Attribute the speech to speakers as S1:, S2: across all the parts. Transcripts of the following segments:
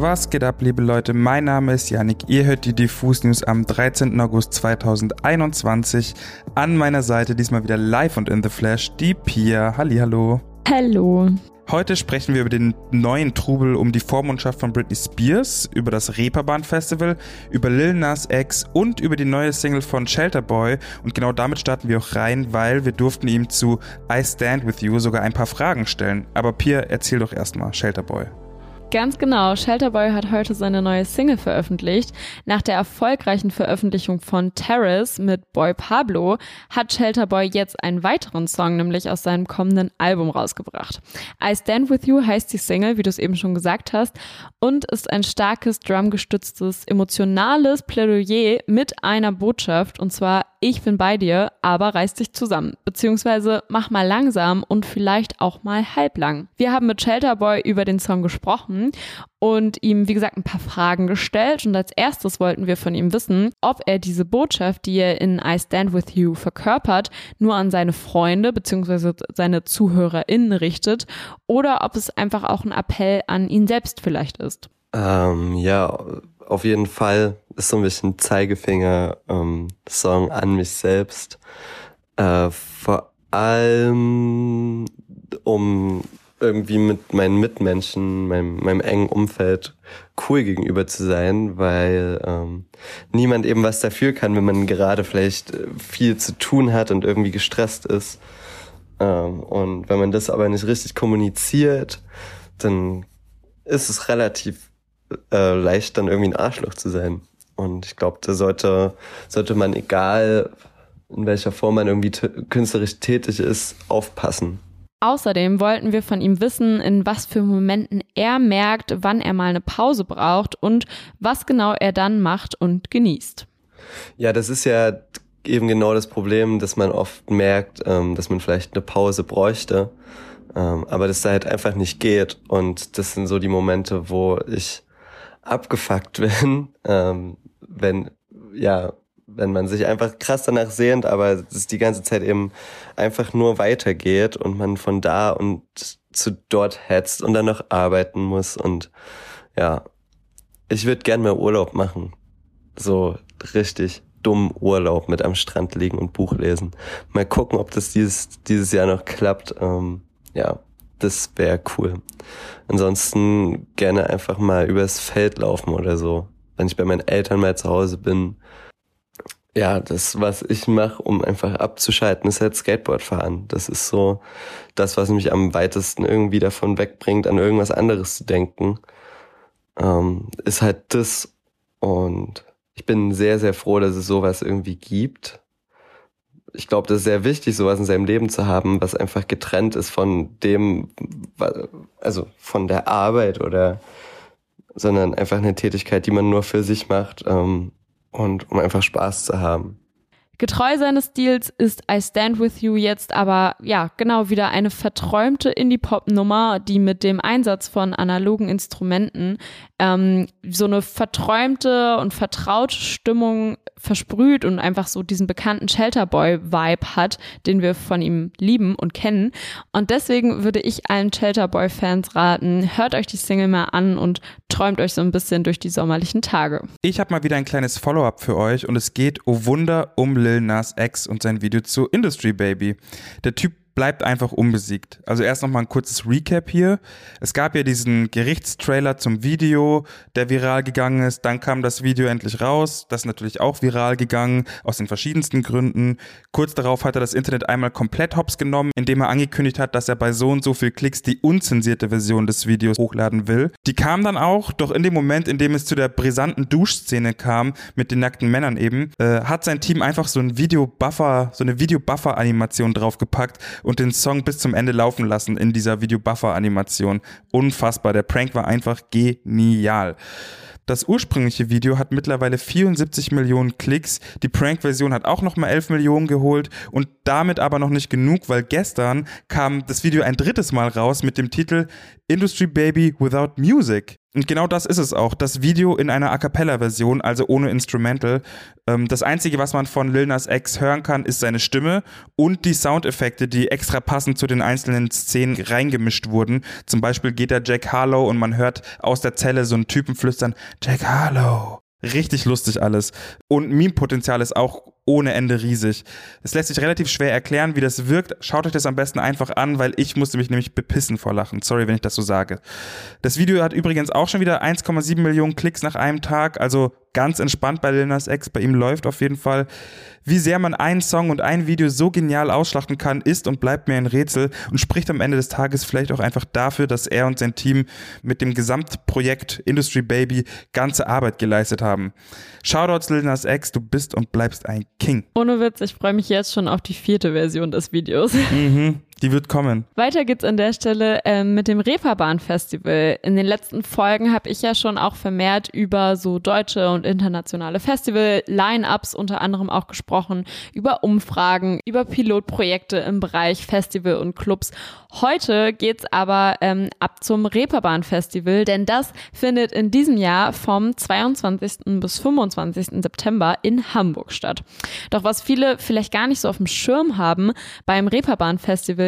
S1: Was geht ab, liebe Leute? Mein Name ist Yannick. Ihr hört die Diffus News am 13. August 2021. An meiner Seite diesmal wieder live und in the Flash die Pia. Hallihallo.
S2: Hallo.
S1: Heute sprechen wir über den neuen Trubel um die Vormundschaft von Britney Spears, über das Reeperbahn Festival, über Lil Nas X und über die neue Single von Shelter Boy. Und genau damit starten wir auch rein, weil wir durften ihm zu I Stand With You sogar ein paar Fragen stellen. Aber Pia, erzähl doch erstmal Shelter Boy.
S2: Ganz genau, Shelterboy hat heute seine neue Single veröffentlicht. Nach der erfolgreichen Veröffentlichung von Terrace mit Boy Pablo hat Shelterboy jetzt einen weiteren Song, nämlich aus seinem kommenden Album rausgebracht. I Stand With You heißt die Single, wie du es eben schon gesagt hast, und ist ein starkes, drumgestütztes, emotionales Plädoyer mit einer Botschaft, und zwar ich bin bei dir, aber reiß dich zusammen. Beziehungsweise mach mal langsam und vielleicht auch mal halblang. Wir haben mit Shelterboy über den Song gesprochen und ihm, wie gesagt, ein paar Fragen gestellt. Und als erstes wollten wir von ihm wissen, ob er diese Botschaft, die er in I Stand With You verkörpert, nur an seine Freunde beziehungsweise seine ZuhörerInnen richtet oder ob es einfach auch ein Appell an ihn selbst vielleicht ist.
S3: Ähm, ja, auf jeden Fall ist so ein bisschen Zeigefinger-Song ähm, an mich selbst. Äh, vor allem um irgendwie mit meinen Mitmenschen, meinem, meinem engen Umfeld cool gegenüber zu sein, weil ähm, niemand eben was dafür kann, wenn man gerade vielleicht äh, viel zu tun hat und irgendwie gestresst ist. Ähm, und wenn man das aber nicht richtig kommuniziert, dann ist es relativ äh, leicht dann irgendwie ein Arschloch zu sein. Und ich glaube, da sollte, sollte man, egal in welcher Form man irgendwie künstlerisch tätig ist, aufpassen.
S2: Außerdem wollten wir von ihm wissen, in was für Momenten er merkt, wann er mal eine Pause braucht und was genau er dann macht und genießt.
S3: Ja, das ist ja eben genau das Problem, dass man oft merkt, ähm, dass man vielleicht eine Pause bräuchte, ähm, aber das da halt einfach nicht geht. Und das sind so die Momente, wo ich abgefuckt bin, ähm, wenn, ja, wenn man sich einfach krass danach sehnt, aber es die ganze Zeit eben einfach nur weitergeht und man von da und zu dort hetzt und dann noch arbeiten muss und ja, ich würde gern mal Urlaub machen. So richtig dumm Urlaub mit am Strand liegen und Buch lesen. Mal gucken, ob das dieses, dieses Jahr noch klappt. Ähm, ja, das wäre cool. Ansonsten gerne einfach mal übers Feld laufen oder so. Wenn ich bei meinen Eltern mal zu Hause bin. Ja, das, was ich mache, um einfach abzuschalten, ist halt Skateboard fahren. Das ist so das, was mich am weitesten irgendwie davon wegbringt, an irgendwas anderes zu denken. Ähm, ist halt das. Und ich bin sehr, sehr froh, dass es sowas irgendwie gibt ich glaube, das ist sehr wichtig, sowas in seinem Leben zu haben, was einfach getrennt ist von dem, also von der Arbeit oder, sondern einfach eine Tätigkeit, die man nur für sich macht ähm, und um einfach Spaß zu haben.
S2: Getreu seines Stils ist I Stand With You jetzt aber, ja, genau wieder eine verträumte Indie-Pop-Nummer, die mit dem Einsatz von analogen Instrumenten ähm, so eine verträumte und vertraute Stimmung versprüht und einfach so diesen bekannten Shelterboy-Vibe hat, den wir von ihm lieben und kennen. Und deswegen würde ich allen Shelterboy-Fans raten, hört euch die Single mal an und träumt euch so ein bisschen durch die sommerlichen Tage.
S1: Ich habe mal wieder ein kleines Follow-up für euch und es geht, oh Wunder, um Lil Nas X und sein Video zu Industry Baby. Der Typ bleibt einfach unbesiegt. Also erst noch mal ein kurzes Recap hier. Es gab ja diesen Gerichtstrailer zum Video, der viral gegangen ist. Dann kam das Video endlich raus. Das ist natürlich auch viral gegangen, aus den verschiedensten Gründen. Kurz darauf hat er das Internet einmal komplett hops genommen, indem er angekündigt hat, dass er bei so und so viel Klicks die unzensierte Version des Videos hochladen will. Die kam dann auch, doch in dem Moment, in dem es zu der brisanten Duschszene kam, mit den nackten Männern eben, äh, hat sein Team einfach so ein Video-Buffer, so eine Video-Buffer-Animation draufgepackt und den Song bis zum Ende laufen lassen in dieser Video-Buffer-Animation. Unfassbar. Der Prank war einfach genial. Das ursprüngliche Video hat mittlerweile 74 Millionen Klicks. Die Prank-Version hat auch nochmal 11 Millionen geholt und damit aber noch nicht genug, weil gestern kam das Video ein drittes Mal raus mit dem Titel Industry Baby Without Music. Und genau das ist es auch. Das Video in einer A Cappella-Version, also ohne Instrumental. Ähm, das Einzige, was man von Lil Nas X hören kann, ist seine Stimme und die Soundeffekte, die extra passend zu den einzelnen Szenen reingemischt wurden. Zum Beispiel geht da Jack Harlow und man hört aus der Zelle so einen Typen flüstern, Jack Harlow. Richtig lustig alles. Und Meme-Potenzial ist auch ohne Ende riesig. Es lässt sich relativ schwer erklären, wie das wirkt. Schaut euch das am besten einfach an, weil ich musste mich nämlich bepissen vor Lachen. Sorry, wenn ich das so sage. Das Video hat übrigens auch schon wieder 1,7 Millionen Klicks nach einem Tag, also ganz entspannt bei Lil Nas X. Bei ihm läuft auf jeden Fall. Wie sehr man einen Song und ein Video so genial ausschlachten kann, ist und bleibt mir ein Rätsel und spricht am Ende des Tages vielleicht auch einfach dafür, dass er und sein Team mit dem Gesamtprojekt Industry Baby ganze Arbeit geleistet haben. Shoutouts Lil Nas X, du bist und bleibst ein King.
S2: Ohne Witz, ich freue mich jetzt schon auf die vierte Version des Videos.
S1: Mhm. Die wird kommen.
S2: Weiter geht's an der Stelle ähm, mit dem Reeperbahn Festival. In den letzten Folgen habe ich ja schon auch vermehrt über so deutsche und internationale Festival-Line-Ups unter anderem auch gesprochen, über Umfragen, über Pilotprojekte im Bereich Festival und Clubs. Heute geht's aber ähm, ab zum Reeperbahn Festival, denn das findet in diesem Jahr vom 22. bis 25. September in Hamburg statt. Doch was viele vielleicht gar nicht so auf dem Schirm haben, beim Reeperbahn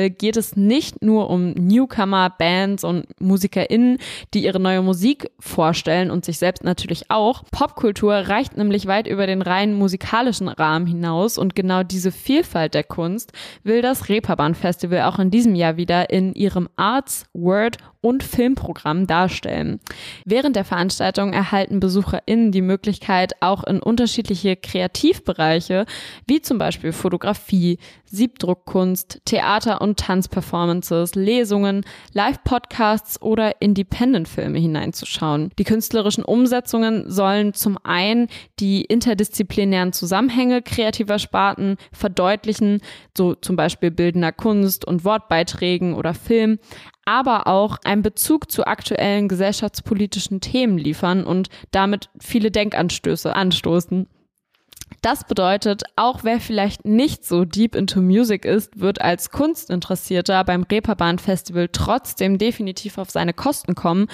S2: Festival geht es nicht nur um Newcomer, Bands und MusikerInnen, die ihre neue Musik vorstellen und sich selbst natürlich auch. Popkultur reicht nämlich weit über den rein musikalischen Rahmen hinaus und genau diese Vielfalt der Kunst will das Reeperbahn Festival auch in diesem Jahr wieder in ihrem Arts, Word und Filmprogramm darstellen. Während der Veranstaltung erhalten BesucherInnen die Möglichkeit, auch in unterschiedliche Kreativbereiche, wie zum Beispiel Fotografie, Siebdruckkunst, Theater- und Tanzperformances, Lesungen, Live-Podcasts oder Independent-Filme hineinzuschauen. Die künstlerischen Umsetzungen sollen zum einen die interdisziplinären Zusammenhänge kreativer Sparten verdeutlichen, so zum Beispiel bildender Kunst und Wortbeiträgen oder Film, aber auch einen Bezug zu aktuellen gesellschaftspolitischen Themen liefern und damit viele Denkanstöße anstoßen. Das bedeutet, auch wer vielleicht nicht so deep into Music ist, wird als Kunstinteressierter beim Reeperbahn Festival trotzdem definitiv auf seine Kosten kommen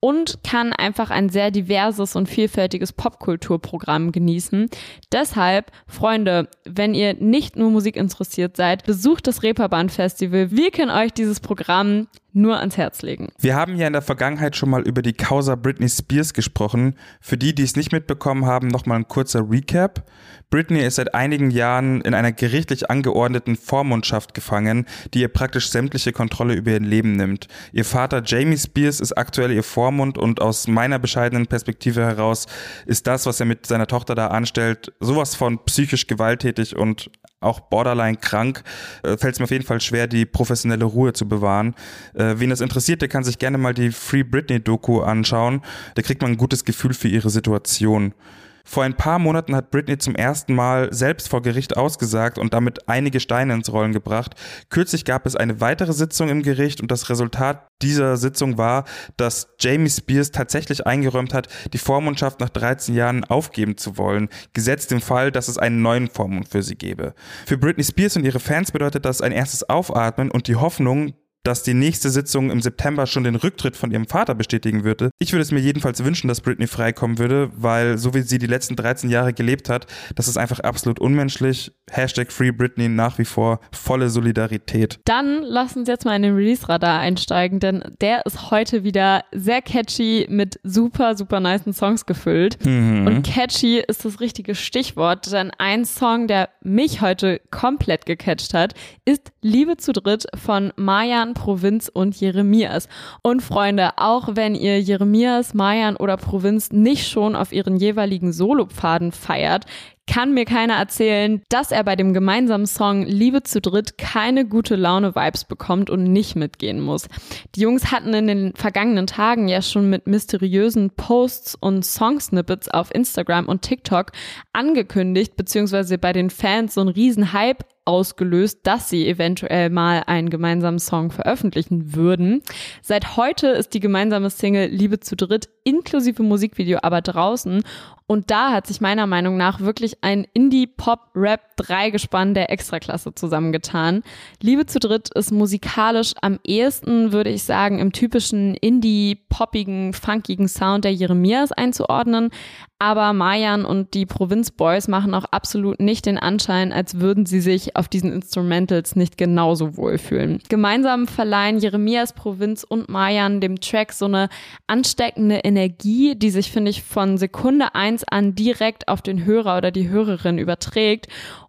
S2: und kann einfach ein sehr diverses und vielfältiges Popkulturprogramm genießen. Deshalb, Freunde, wenn ihr nicht nur Musik interessiert seid, besucht das Reeperbahn Festival. Wir können euch dieses Programm nur ans Herz legen.
S1: Wir haben ja in der Vergangenheit schon mal über die Causa Britney Spears gesprochen. Für die, die es nicht mitbekommen haben, nochmal ein kurzer Recap. Britney ist seit einigen Jahren in einer gerichtlich angeordneten Vormundschaft gefangen, die ihr praktisch sämtliche Kontrolle über ihr Leben nimmt. Ihr Vater Jamie Spears ist aktuell ihr Vormund und aus meiner bescheidenen Perspektive heraus ist das, was er mit seiner Tochter da anstellt, sowas von psychisch gewalttätig und auch borderline krank, äh, fällt es mir auf jeden Fall schwer, die professionelle Ruhe zu bewahren. Äh, wen das interessiert, der kann sich gerne mal die Free Britney Doku anschauen. Da kriegt man ein gutes Gefühl für ihre Situation. Vor ein paar Monaten hat Britney zum ersten Mal selbst vor Gericht ausgesagt und damit einige Steine ins Rollen gebracht. Kürzlich gab es eine weitere Sitzung im Gericht und das Resultat dieser Sitzung war, dass Jamie Spears tatsächlich eingeräumt hat, die Vormundschaft nach 13 Jahren aufgeben zu wollen, gesetzt im Fall, dass es einen neuen Vormund für sie gäbe. Für Britney Spears und ihre Fans bedeutet das ein erstes Aufatmen und die Hoffnung, dass die nächste Sitzung im September schon den Rücktritt von ihrem Vater bestätigen würde. Ich würde es mir jedenfalls wünschen, dass Britney freikommen würde, weil so wie sie die letzten 13 Jahre gelebt hat, das ist einfach absolut unmenschlich. Hashtag Free Britney nach wie vor volle Solidarität.
S2: Dann lassen uns jetzt mal in den Release-Radar einsteigen, denn der ist heute wieder sehr catchy mit super, super nice Songs gefüllt. Mhm. Und catchy ist das richtige Stichwort, denn ein Song, der mich heute komplett gecatcht hat, ist Liebe zu Dritt von Mayan Provinz und Jeremias. Und Freunde, auch wenn ihr Jeremias, Mayan oder Provinz nicht schon auf ihren jeweiligen Solopfaden feiert, kann mir keiner erzählen, dass er bei dem gemeinsamen Song Liebe zu dritt keine gute Laune Vibes bekommt und nicht mitgehen muss. Die Jungs hatten in den vergangenen Tagen ja schon mit mysteriösen Posts und Songsnippets auf Instagram und TikTok angekündigt, beziehungsweise bei den Fans so einen riesen Hype ausgelöst, dass sie eventuell mal einen gemeinsamen Song veröffentlichen würden. Seit heute ist die gemeinsame Single Liebe zu Dritt inklusive Musikvideo aber draußen und da hat sich meiner Meinung nach wirklich ein Indie-Pop-Rap-Dreigespann der Extraklasse zusammengetan. Liebe zu dritt ist musikalisch am ehesten, würde ich sagen, im typischen Indie-poppigen, funkigen Sound der Jeremias einzuordnen. Aber Mayan und die Provinzboys machen auch absolut nicht den Anschein, als würden sie sich auf diesen Instrumentals nicht genauso wohlfühlen. Gemeinsam verleihen Jeremias Provinz und Mayan dem Track so eine ansteckende Energie, die sich, finde ich, von Sekunde eins an direkt auf den Hörer oder die Hörerin überträgt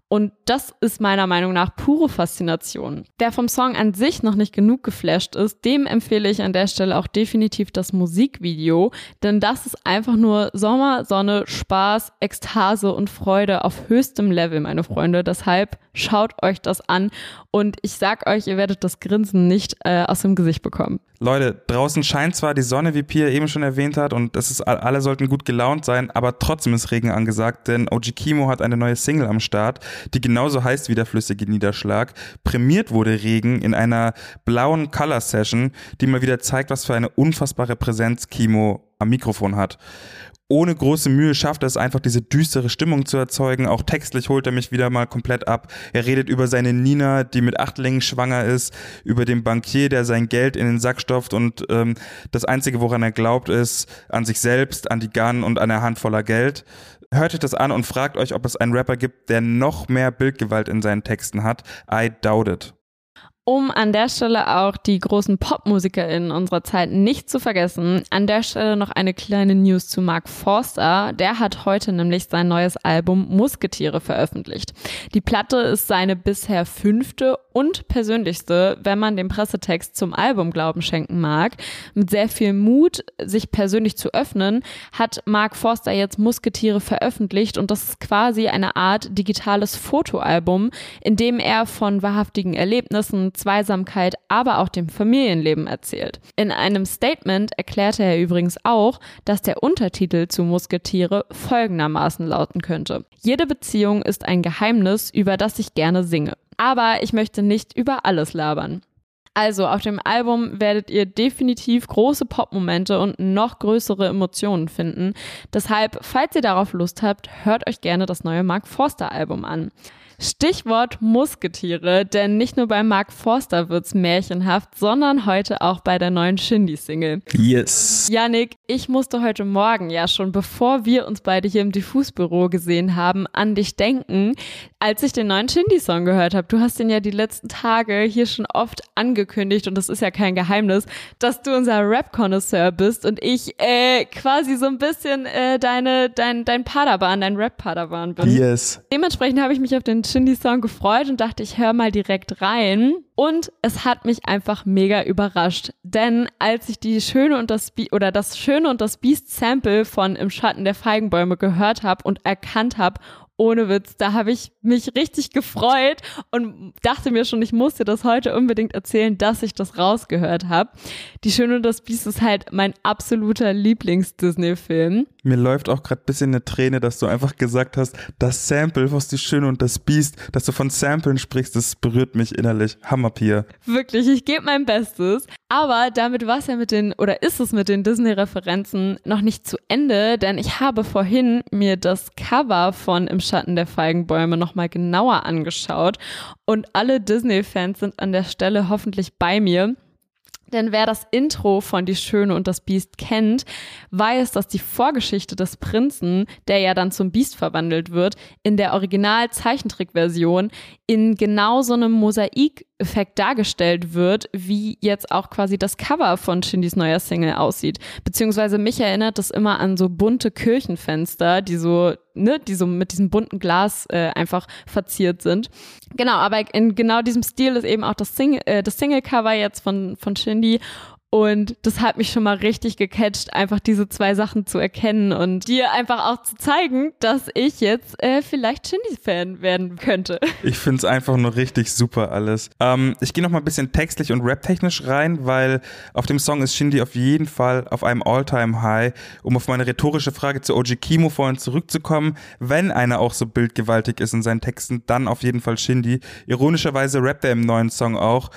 S2: und das ist meiner Meinung nach pure Faszination. Wer vom Song an sich noch nicht genug geflasht ist, dem empfehle ich an der Stelle auch definitiv das Musikvideo, denn das ist einfach nur Sommer, Sonne, Spaß, Ekstase und Freude auf höchstem Level, meine Freunde. Deshalb schaut euch das an und ich sag euch, ihr werdet das Grinsen nicht äh, aus dem Gesicht bekommen.
S1: Leute, draußen scheint zwar die Sonne, wie Pia eben schon erwähnt hat, und das ist, alle sollten gut gelaunt sein, aber trotzdem ist Regen angesagt, denn OG Kimo hat eine neue Single am Start, die genauso heißt wie der flüssige Niederschlag. Prämiert wurde Regen in einer blauen Color Session, die mal wieder zeigt, was für eine unfassbare Präsenz Kimo am Mikrofon hat ohne große Mühe schafft er es einfach, diese düstere Stimmung zu erzeugen. Auch textlich holt er mich wieder mal komplett ab. Er redet über seine Nina, die mit Achtlingen schwanger ist, über den Bankier, der sein Geld in den Sack stopft und ähm, das Einzige, woran er glaubt, ist an sich selbst, an die Gun und an eine Hand voller Geld. Hört euch das an und fragt euch, ob es einen Rapper gibt, der noch mehr Bildgewalt in seinen Texten hat. I doubt it.
S2: Um an der Stelle auch die großen PopmusikerInnen unserer Zeit nicht zu vergessen, an der Stelle noch eine kleine News zu Mark Forster. Der hat heute nämlich sein neues Album Musketiere veröffentlicht. Die Platte ist seine bisher fünfte und persönlichste, wenn man dem Pressetext zum Album Glauben schenken mag. Mit sehr viel Mut, sich persönlich zu öffnen, hat Mark Forster jetzt Musketiere veröffentlicht und das ist quasi eine Art digitales Fotoalbum, in dem er von wahrhaftigen Erlebnissen, Zweisamkeit, aber auch dem Familienleben erzählt. In einem Statement erklärte er übrigens auch, dass der Untertitel zu Musketiere folgendermaßen lauten könnte. Jede Beziehung ist ein Geheimnis, über das ich gerne singe. Aber ich möchte nicht über alles labern. Also auf dem Album werdet ihr definitiv große Pop-Momente und noch größere Emotionen finden. Deshalb, falls ihr darauf Lust habt, hört euch gerne das neue Mark Forster Album an. Stichwort Musketiere, denn nicht nur bei Mark Forster wird's märchenhaft, sondern heute auch bei der neuen Shindy-Single.
S1: Yes.
S2: Yannick, ich musste heute Morgen ja schon, bevor wir uns beide hier im Diffusbüro gesehen haben, an dich denken, als ich den neuen Shindy-Song gehört habe. Du hast den ja die letzten Tage hier schon oft angekündigt und das ist ja kein Geheimnis, dass du unser Rap-Connoisseur bist und ich äh, quasi so ein bisschen äh, deine, dein, dein Padawan, dein Rap-Padawan bin.
S1: Yes.
S2: Dementsprechend habe ich mich auf den Shindy-Song gefreut und dachte, ich höre mal direkt rein. Und es hat mich einfach mega überrascht, denn als ich die Schöne und das Be oder das Schöne und das Beast Sample von Im Schatten der Feigenbäume gehört habe und erkannt habe, ohne Witz, da habe ich mich richtig gefreut und dachte mir schon, ich muss dir das heute unbedingt erzählen, dass ich das rausgehört habe. Die Schöne und das Biest ist halt mein absoluter Lieblings-Disney-Film.
S1: Mir läuft auch gerade bisschen eine Träne, dass du einfach gesagt hast, das Sample, was die Schöne und das Biest, dass du von Samplen sprichst, das berührt mich innerlich. Hammer, Pia.
S2: Wirklich, ich gebe mein Bestes. Aber damit war es ja mit den, oder ist es mit den Disney-Referenzen noch nicht zu Ende, denn ich habe vorhin mir das Cover von Im Schatten der Feigenbäume nochmal genauer angeschaut und alle Disney-Fans sind an der Stelle hoffentlich bei mir. Denn wer das Intro von Die Schöne und das Biest kennt, weiß, dass die Vorgeschichte des Prinzen, der ja dann zum Biest verwandelt wird, in der Original-Zeichentrickversion in genau so einem Mosaikeffekt dargestellt wird, wie jetzt auch quasi das Cover von Shindys neuer Single aussieht. Beziehungsweise mich erinnert das immer an so bunte Kirchenfenster, die so, ne, die so mit diesem bunten Glas äh, einfach verziert sind. Genau, aber in genau diesem Stil ist eben auch das, Sing äh, Single-Cover jetzt von, von Shindy. Und das hat mich schon mal richtig gecatcht, einfach diese zwei Sachen zu erkennen und dir einfach auch zu zeigen, dass ich jetzt äh, vielleicht Shindy-Fan werden könnte.
S1: Ich finde es einfach nur richtig super alles. Ähm, ich gehe noch mal ein bisschen textlich und raptechnisch rein, weil auf dem Song ist Shindy auf jeden Fall auf einem All-Time-High. Um auf meine rhetorische Frage zu OG Kimo vorhin zurückzukommen, wenn einer auch so bildgewaltig ist in seinen Texten, dann auf jeden Fall Shindy. Ironischerweise rappt er im neuen Song auch,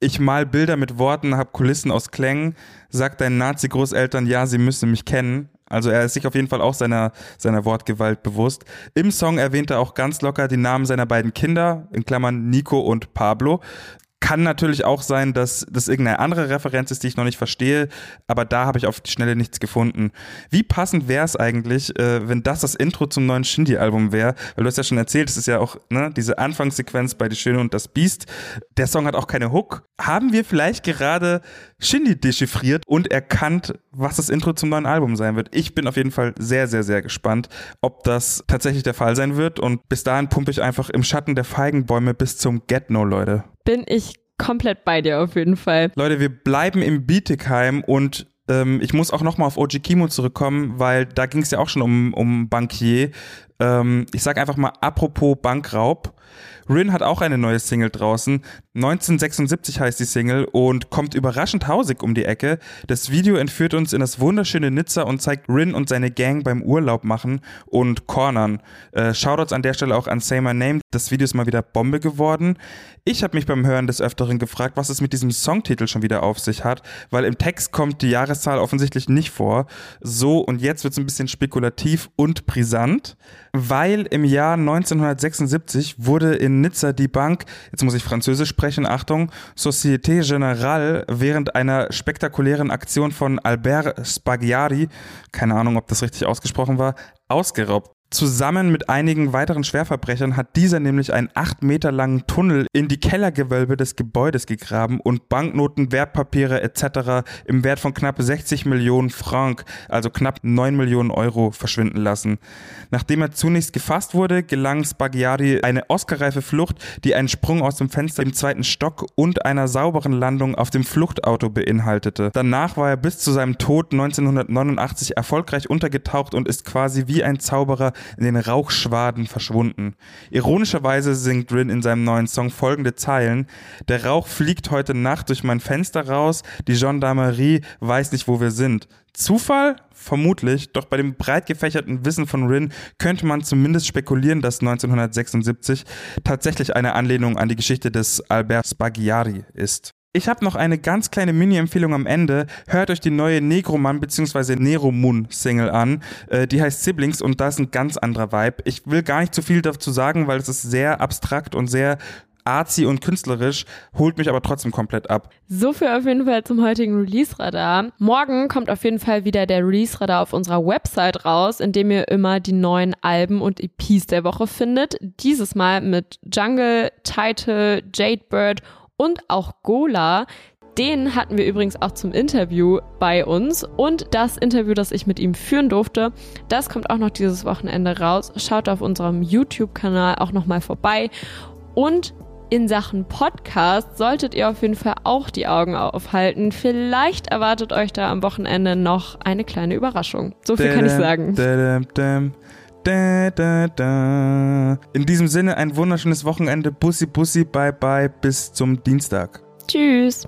S1: ich mal Bilder mit Worten, hab Kulissen aus Klängen, sagt deinen Nazi-Großeltern, ja, sie müssen mich kennen. Also er ist sich auf jeden Fall auch seiner, seiner Wortgewalt bewusst. Im Song erwähnt er auch ganz locker die Namen seiner beiden Kinder, in Klammern Nico und Pablo. Kann natürlich auch sein, dass das irgendeine andere Referenz ist, die ich noch nicht verstehe, aber da habe ich auf die Schnelle nichts gefunden. Wie passend wäre es eigentlich, äh, wenn das das Intro zum neuen Shindy-Album wäre? Weil du hast ja schon erzählt, es ist ja auch ne, diese Anfangssequenz bei Die Schöne und das Biest. Der Song hat auch keine Hook. Haben wir vielleicht gerade Shindy dechiffriert und erkannt, was das Intro zum neuen Album sein wird? Ich bin auf jeden Fall sehr, sehr, sehr gespannt, ob das tatsächlich der Fall sein wird. Und bis dahin pumpe ich einfach im Schatten der Feigenbäume bis zum Get-No, Leute
S2: bin ich komplett bei dir auf jeden Fall.
S1: Leute, wir bleiben im Bietigheim und ähm, ich muss auch nochmal auf OG Kimo zurückkommen, weil da ging es ja auch schon um, um Bankier. Ähm, ich sage einfach mal, apropos Bankraub. Rin hat auch eine neue Single draußen. 1976 heißt die Single und kommt überraschend hausig um die Ecke. Das Video entführt uns in das wunderschöne Nizza und zeigt Rin und seine Gang beim Urlaub machen und cornern. Äh, Shoutouts an der Stelle auch an Say My Name. Das Video ist mal wieder Bombe geworden. Ich habe mich beim Hören des Öfteren gefragt, was es mit diesem Songtitel schon wieder auf sich hat, weil im Text kommt die Jahreszahl offensichtlich nicht vor. So, und jetzt wird es ein bisschen spekulativ und brisant, weil im Jahr 1976 wurde in Nizza die Bank, jetzt muss ich Französisch sprechen, Achtung, Société Générale während einer spektakulären Aktion von Albert Spaghiari, keine Ahnung, ob das richtig ausgesprochen war, ausgeraubt. Zusammen mit einigen weiteren Schwerverbrechern hat dieser nämlich einen acht Meter langen Tunnel in die Kellergewölbe des Gebäudes gegraben und Banknoten, Wertpapiere etc. im Wert von knapp 60 Millionen Franc, also knapp 9 Millionen Euro, verschwinden lassen. Nachdem er zunächst gefasst wurde, gelang Spaghiari eine oscarreife Flucht, die einen Sprung aus dem Fenster im zweiten Stock und einer sauberen Landung auf dem Fluchtauto beinhaltete. Danach war er bis zu seinem Tod 1989 erfolgreich untergetaucht und ist quasi wie ein Zauberer in den Rauchschwaden verschwunden. Ironischerweise singt Rin in seinem neuen Song folgende Zeilen. Der Rauch fliegt heute Nacht durch mein Fenster raus, die Gendarmerie weiß nicht, wo wir sind. Zufall? Vermutlich, doch bei dem breit gefächerten Wissen von Rin könnte man zumindest spekulieren, dass 1976 tatsächlich eine Anlehnung an die Geschichte des Albert Spaghiari ist. Ich habe noch eine ganz kleine Mini-Empfehlung am Ende. Hört euch die neue Negroman bzw. Neromun Single an. Äh, die heißt Siblings und da ist ein ganz anderer Vibe. Ich will gar nicht zu viel dazu sagen, weil es ist sehr abstrakt und sehr arzi und künstlerisch, holt mich aber trotzdem komplett ab.
S2: So viel auf jeden Fall zum heutigen Release-Radar. Morgen kommt auf jeden Fall wieder der Release-Radar auf unserer Website raus, in dem ihr immer die neuen Alben und EPs der Woche findet. Dieses Mal mit Jungle, Title, Jadebird und auch Gola. Den hatten wir übrigens auch zum Interview bei uns und das Interview, das ich mit ihm führen durfte, das kommt auch noch dieses Wochenende raus. Schaut auf unserem YouTube-Kanal auch nochmal vorbei und in Sachen Podcast solltet ihr auf jeden Fall auch die Augen aufhalten. Vielleicht erwartet euch da am Wochenende noch eine kleine Überraschung. So viel kann ich sagen.
S1: Da, da, da. In diesem Sinne ein wunderschönes Wochenende. Bussi, bussi, bye, bye. Bis zum Dienstag.
S2: Tschüss.